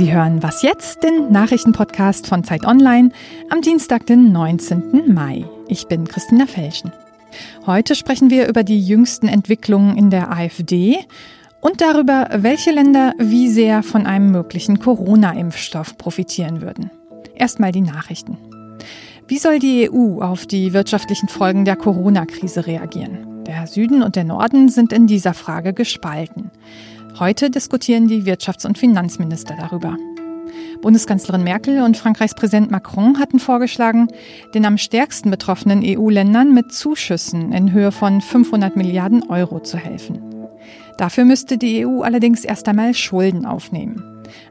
Sie hören Was jetzt, den Nachrichtenpodcast von Zeit Online am Dienstag, den 19. Mai. Ich bin Christina Felschen. Heute sprechen wir über die jüngsten Entwicklungen in der AfD und darüber, welche Länder wie sehr von einem möglichen Corona-Impfstoff profitieren würden. Erstmal die Nachrichten. Wie soll die EU auf die wirtschaftlichen Folgen der Corona-Krise reagieren? Der Süden und der Norden sind in dieser Frage gespalten. Heute diskutieren die Wirtschafts- und Finanzminister darüber. Bundeskanzlerin Merkel und Frankreichs Präsident Macron hatten vorgeschlagen, den am stärksten betroffenen EU-Ländern mit Zuschüssen in Höhe von 500 Milliarden Euro zu helfen. Dafür müsste die EU allerdings erst einmal Schulden aufnehmen.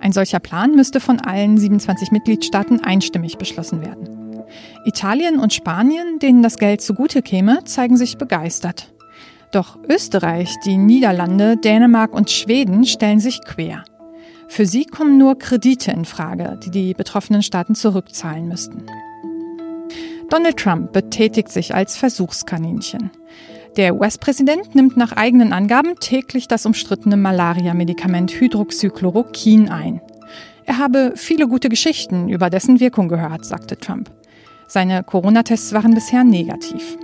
Ein solcher Plan müsste von allen 27 Mitgliedstaaten einstimmig beschlossen werden. Italien und Spanien, denen das Geld zugute käme, zeigen sich begeistert. Doch Österreich, die Niederlande, Dänemark und Schweden stellen sich quer. Für sie kommen nur Kredite in Frage, die die betroffenen Staaten zurückzahlen müssten. Donald Trump betätigt sich als Versuchskaninchen. Der US-Präsident nimmt nach eigenen Angaben täglich das umstrittene Malaria-Medikament Hydroxychloroquin ein. Er habe viele gute Geschichten über dessen Wirkung gehört, sagte Trump. Seine Corona-Tests waren bisher negativ.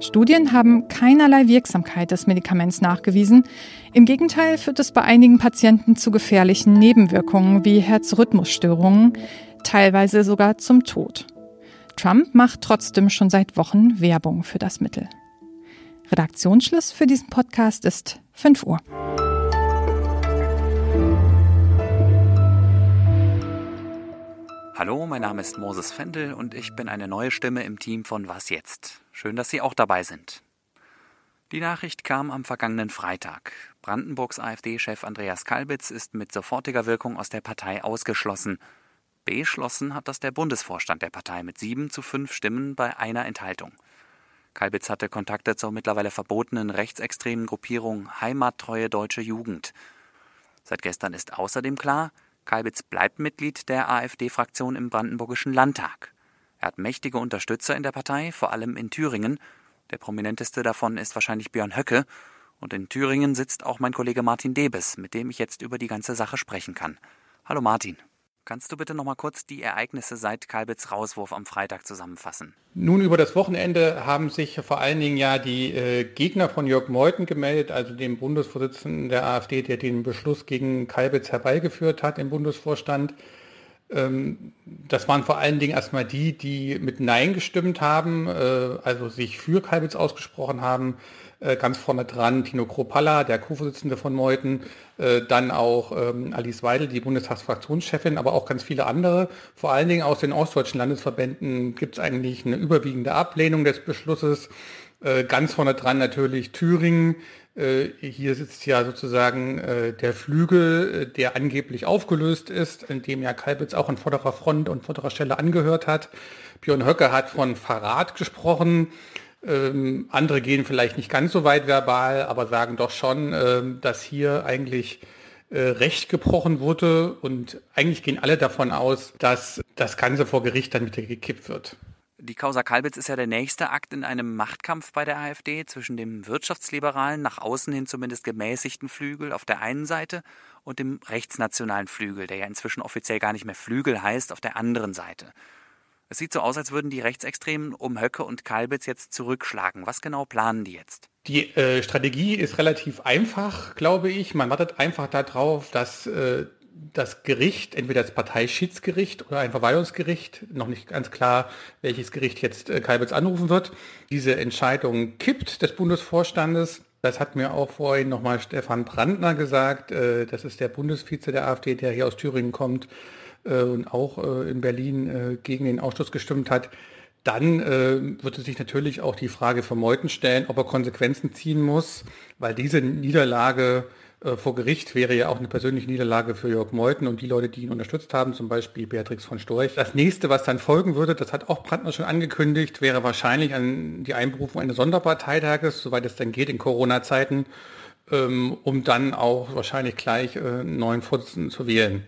Studien haben keinerlei Wirksamkeit des Medikaments nachgewiesen. Im Gegenteil führt es bei einigen Patienten zu gefährlichen Nebenwirkungen wie Herzrhythmusstörungen, teilweise sogar zum Tod. Trump macht trotzdem schon seit Wochen Werbung für das Mittel. Redaktionsschluss für diesen Podcast ist 5 Uhr. Hallo, mein Name ist Moses Fendel und ich bin eine neue Stimme im Team von Was jetzt? Schön, dass Sie auch dabei sind. Die Nachricht kam am vergangenen Freitag. Brandenburgs AfD-Chef Andreas Kalbitz ist mit sofortiger Wirkung aus der Partei ausgeschlossen. Beschlossen hat das der Bundesvorstand der Partei mit sieben zu fünf Stimmen bei einer Enthaltung. Kalbitz hatte Kontakte zur mittlerweile verbotenen rechtsextremen Gruppierung Heimattreue Deutsche Jugend. Seit gestern ist außerdem klar, Kalbitz bleibt Mitglied der AfD-Fraktion im Brandenburgischen Landtag. Er hat mächtige Unterstützer in der Partei, vor allem in Thüringen. Der prominenteste davon ist wahrscheinlich Björn Höcke. Und in Thüringen sitzt auch mein Kollege Martin Debes, mit dem ich jetzt über die ganze Sache sprechen kann. Hallo Martin. Kannst du bitte noch mal kurz die Ereignisse seit Kalbitz Rauswurf am Freitag zusammenfassen? Nun, über das Wochenende haben sich vor allen Dingen ja die äh, Gegner von Jörg Meuthen gemeldet, also dem Bundesvorsitzenden der AfD, der den Beschluss gegen Kalbitz herbeigeführt hat im Bundesvorstand. Ähm, das waren vor allen Dingen erstmal die, die mit Nein gestimmt haben, äh, also sich für Kalbitz ausgesprochen haben. Äh, ganz vorne dran Tino Kropalla, der Co-Vorsitzende von Meuthen, äh, dann auch ähm, Alice Weidel, die Bundestagsfraktionschefin, aber auch ganz viele andere. Vor allen Dingen aus den ostdeutschen Landesverbänden gibt es eigentlich eine überwiegende Ablehnung des Beschlusses. Äh, ganz vorne dran natürlich Thüringen. Hier sitzt ja sozusagen der Flügel, der angeblich aufgelöst ist, in dem ja Kalbitz auch an vorderer Front und vorderer Stelle angehört hat. Björn Höcke hat von Verrat gesprochen. Ähm, andere gehen vielleicht nicht ganz so weit verbal, aber sagen doch schon, ähm, dass hier eigentlich äh, Recht gebrochen wurde und eigentlich gehen alle davon aus, dass das Ganze vor Gericht dann wieder gekippt wird. Die Causa Kalbitz ist ja der nächste Akt in einem Machtkampf bei der AfD zwischen dem wirtschaftsliberalen, nach außen hin zumindest gemäßigten Flügel auf der einen Seite und dem rechtsnationalen Flügel, der ja inzwischen offiziell gar nicht mehr Flügel heißt, auf der anderen Seite. Es sieht so aus, als würden die Rechtsextremen um Höcke und Kalbitz jetzt zurückschlagen. Was genau planen die jetzt? Die äh, Strategie ist relativ einfach, glaube ich. Man wartet einfach darauf, dass äh, das Gericht, entweder das Parteischiedsgericht oder ein Verwaltungsgericht, noch nicht ganz klar, welches Gericht jetzt äh, Kalbitz anrufen wird, diese Entscheidung kippt des Bundesvorstandes. Das hat mir auch vorhin nochmal Stefan Brandner gesagt. Äh, das ist der Bundesvize der AfD, der hier aus Thüringen kommt äh, und auch äh, in Berlin äh, gegen den Ausschluss gestimmt hat, dann äh, wird es sich natürlich auch die Frage für Meuthen stellen, ob er Konsequenzen ziehen muss, weil diese Niederlage äh, vor Gericht wäre ja auch eine persönliche Niederlage für Jörg Meuthen und die Leute, die ihn unterstützt haben, zum Beispiel Beatrix von Storch. Das nächste, was dann folgen würde, das hat auch Brandner schon angekündigt, wäre wahrscheinlich an die Einberufung eines Sonderparteitages, soweit es dann geht in Corona-Zeiten, ähm, um dann auch wahrscheinlich gleich äh, einen neuen Vorsitzenden zu wählen.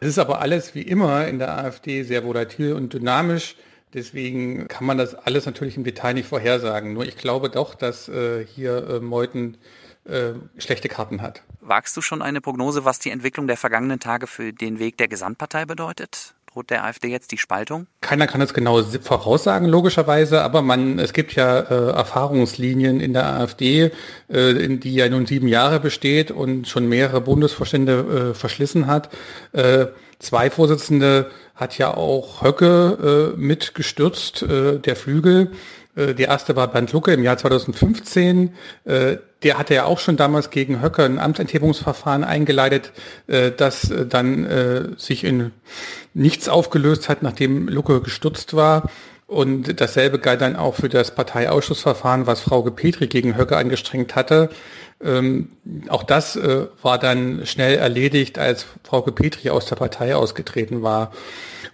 Es ist aber alles wie immer in der AfD sehr volatil und dynamisch. Deswegen kann man das alles natürlich im Detail nicht vorhersagen. Nur ich glaube doch, dass äh, hier äh, Meuthen äh, schlechte Karten hat. Wagst du schon eine Prognose, was die Entwicklung der vergangenen Tage für den Weg der Gesamtpartei bedeutet? Droht der AfD jetzt die Spaltung? Keiner kann es genau voraussagen, logischerweise, aber man, es gibt ja äh, Erfahrungslinien in der AfD, äh, in die ja nun sieben Jahre besteht und schon mehrere Bundesvorstände äh, verschlissen hat. Äh, zwei Vorsitzende hat ja auch Höcke äh, mitgestürzt, äh, der Flügel. Äh, die erste war Bernd Lucke im Jahr 2015. Äh, der hatte ja auch schon damals gegen Höcke ein Amtsenthebungsverfahren eingeleitet, äh, das dann sich in nichts aufgelöst hat, nachdem Lucke gestürzt war. Und dasselbe galt dann auch für das Parteiausschussverfahren, was Frau Petri gegen Höcke angestrengt hatte. Ähm, auch das äh, war dann schnell erledigt, als Frau Petri aus der Partei ausgetreten war.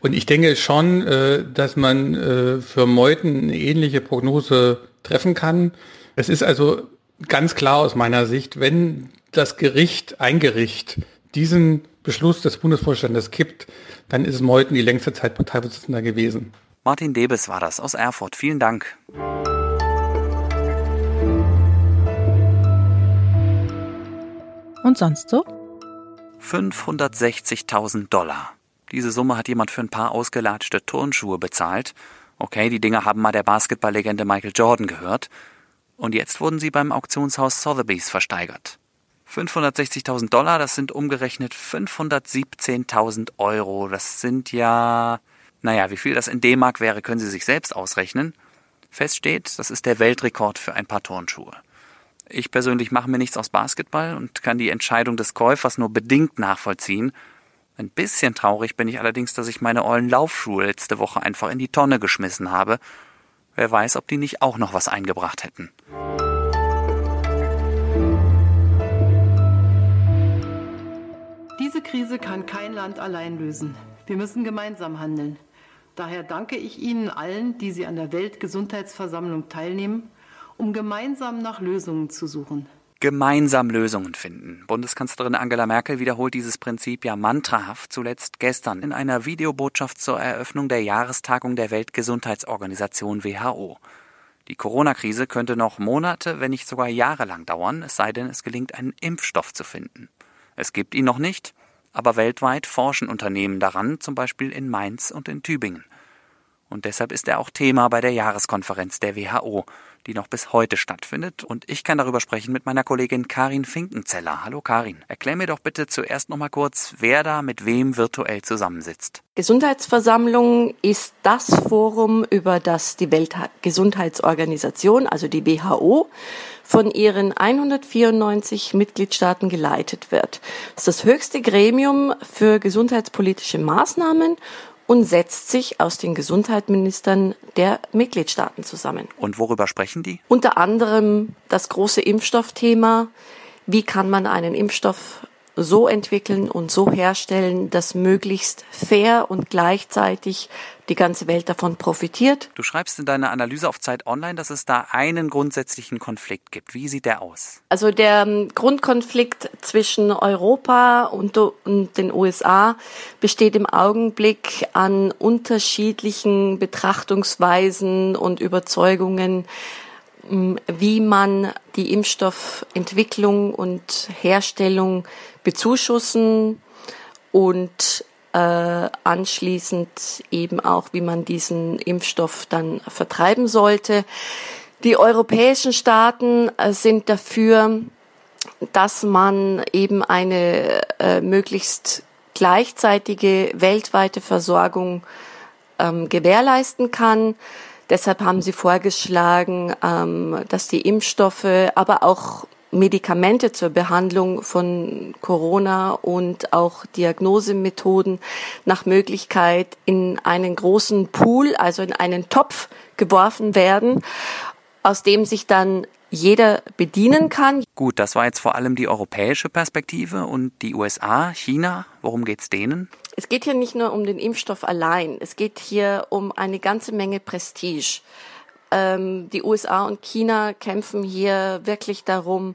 Und ich denke schon, äh, dass man äh, für Meuthen eine ähnliche Prognose treffen kann. Es ist also ganz klar aus meiner Sicht, wenn das Gericht, ein Gericht, diesen Beschluss des Bundesvorstandes kippt, dann ist Meuthen die längste Zeit Parteivorsitzender gewesen. Martin Debes war das aus Erfurt. Vielen Dank. Und sonst so? 560.000 Dollar. Diese Summe hat jemand für ein paar ausgelatschte Turnschuhe bezahlt. Okay, die Dinger haben mal der Basketballlegende Michael Jordan gehört. Und jetzt wurden sie beim Auktionshaus Sotheby's versteigert. 560.000 Dollar, das sind umgerechnet 517.000 Euro. Das sind ja, naja, wie viel das in D-Mark wäre, können Sie sich selbst ausrechnen. Fest steht, das ist der Weltrekord für ein paar Turnschuhe. Ich persönlich mache mir nichts aus Basketball und kann die Entscheidung des Käufers nur bedingt nachvollziehen. Ein bisschen traurig bin ich allerdings, dass ich meine ollen Laufschuhe letzte Woche einfach in die Tonne geschmissen habe. Wer weiß, ob die nicht auch noch was eingebracht hätten. Diese Krise kann kein Land allein lösen. Wir müssen gemeinsam handeln. Daher danke ich Ihnen allen, die Sie an der Weltgesundheitsversammlung teilnehmen um gemeinsam nach Lösungen zu suchen. Gemeinsam Lösungen finden. Bundeskanzlerin Angela Merkel wiederholt dieses Prinzip ja mantrahaft, zuletzt gestern in einer Videobotschaft zur Eröffnung der Jahrestagung der Weltgesundheitsorganisation WHO. Die Corona-Krise könnte noch Monate, wenn nicht sogar Jahre lang dauern, es sei denn, es gelingt, einen Impfstoff zu finden. Es gibt ihn noch nicht, aber weltweit forschen Unternehmen daran, zum Beispiel in Mainz und in Tübingen. Und deshalb ist er auch Thema bei der Jahreskonferenz der WHO die noch bis heute stattfindet. Und ich kann darüber sprechen mit meiner Kollegin Karin Finkenzeller. Hallo Karin, erklär mir doch bitte zuerst noch mal kurz, wer da mit wem virtuell zusammensitzt. Gesundheitsversammlung ist das Forum, über das die Weltgesundheitsorganisation, also die WHO, von ihren 194 Mitgliedstaaten geleitet wird. Das ist das höchste Gremium für gesundheitspolitische Maßnahmen und setzt sich aus den Gesundheitsministern der Mitgliedstaaten zusammen. Und worüber sprechen die? Unter anderem das große Impfstoffthema. Wie kann man einen Impfstoff so entwickeln und so herstellen, dass möglichst fair und gleichzeitig die ganze Welt davon profitiert. Du schreibst in deiner Analyse auf Zeit Online, dass es da einen grundsätzlichen Konflikt gibt. Wie sieht der aus? Also der ähm, Grundkonflikt zwischen Europa und, und den USA besteht im Augenblick an unterschiedlichen Betrachtungsweisen und Überzeugungen wie man die Impfstoffentwicklung und Herstellung bezuschussen und äh, anschließend eben auch, wie man diesen Impfstoff dann vertreiben sollte. Die europäischen Staaten äh, sind dafür, dass man eben eine äh, möglichst gleichzeitige weltweite Versorgung ähm, gewährleisten kann. Deshalb haben sie vorgeschlagen, ähm, dass die Impfstoffe, aber auch Medikamente zur Behandlung von Corona und auch Diagnosemethoden nach Möglichkeit in einen großen Pool, also in einen Topf geworfen werden, aus dem sich dann jeder bedienen kann. Gut, das war jetzt vor allem die europäische Perspektive und die USA, China, worum geht's denen? Es geht hier nicht nur um den Impfstoff allein, es geht hier um eine ganze Menge Prestige. Ähm, die USA und China kämpfen hier wirklich darum,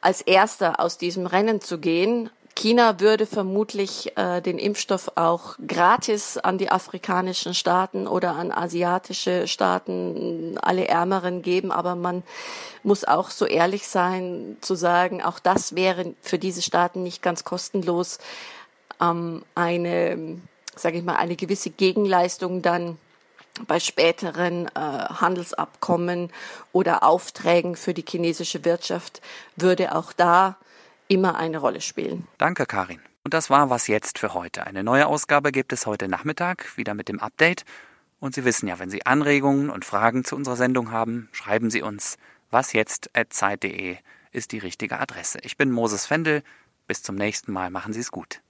als Erster aus diesem Rennen zu gehen. China würde vermutlich äh, den Impfstoff auch gratis an die afrikanischen Staaten oder an asiatische Staaten, alle Ärmeren geben, aber man muss auch so ehrlich sein zu sagen, auch das wäre für diese Staaten nicht ganz kostenlos ähm, eine, sage ich mal, eine gewisse Gegenleistung dann bei späteren äh, Handelsabkommen oder Aufträgen für die chinesische Wirtschaft würde auch da immer eine Rolle spielen. Danke, Karin. Und das war was jetzt für heute. Eine neue Ausgabe gibt es heute Nachmittag, wieder mit dem Update. Und Sie wissen ja, wenn Sie Anregungen und Fragen zu unserer Sendung haben, schreiben Sie uns. wasjetzt.zeit.de ist die richtige Adresse. Ich bin Moses Fendel. Bis zum nächsten Mal. Machen Sie es gut.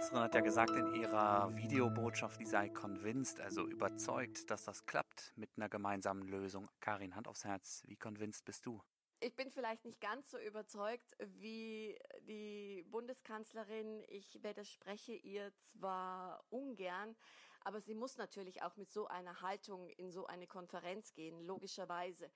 Kanzlerin hat ja gesagt in ihrer Videobotschaft, die sei convinced, also überzeugt, dass das klappt mit einer gemeinsamen Lösung. Karin, Hand aufs Herz, wie convinced bist du? Ich bin vielleicht nicht ganz so überzeugt wie die Bundeskanzlerin. Ich widerspreche ihr zwar ungern, aber sie muss natürlich auch mit so einer Haltung in so eine Konferenz gehen, logischerweise.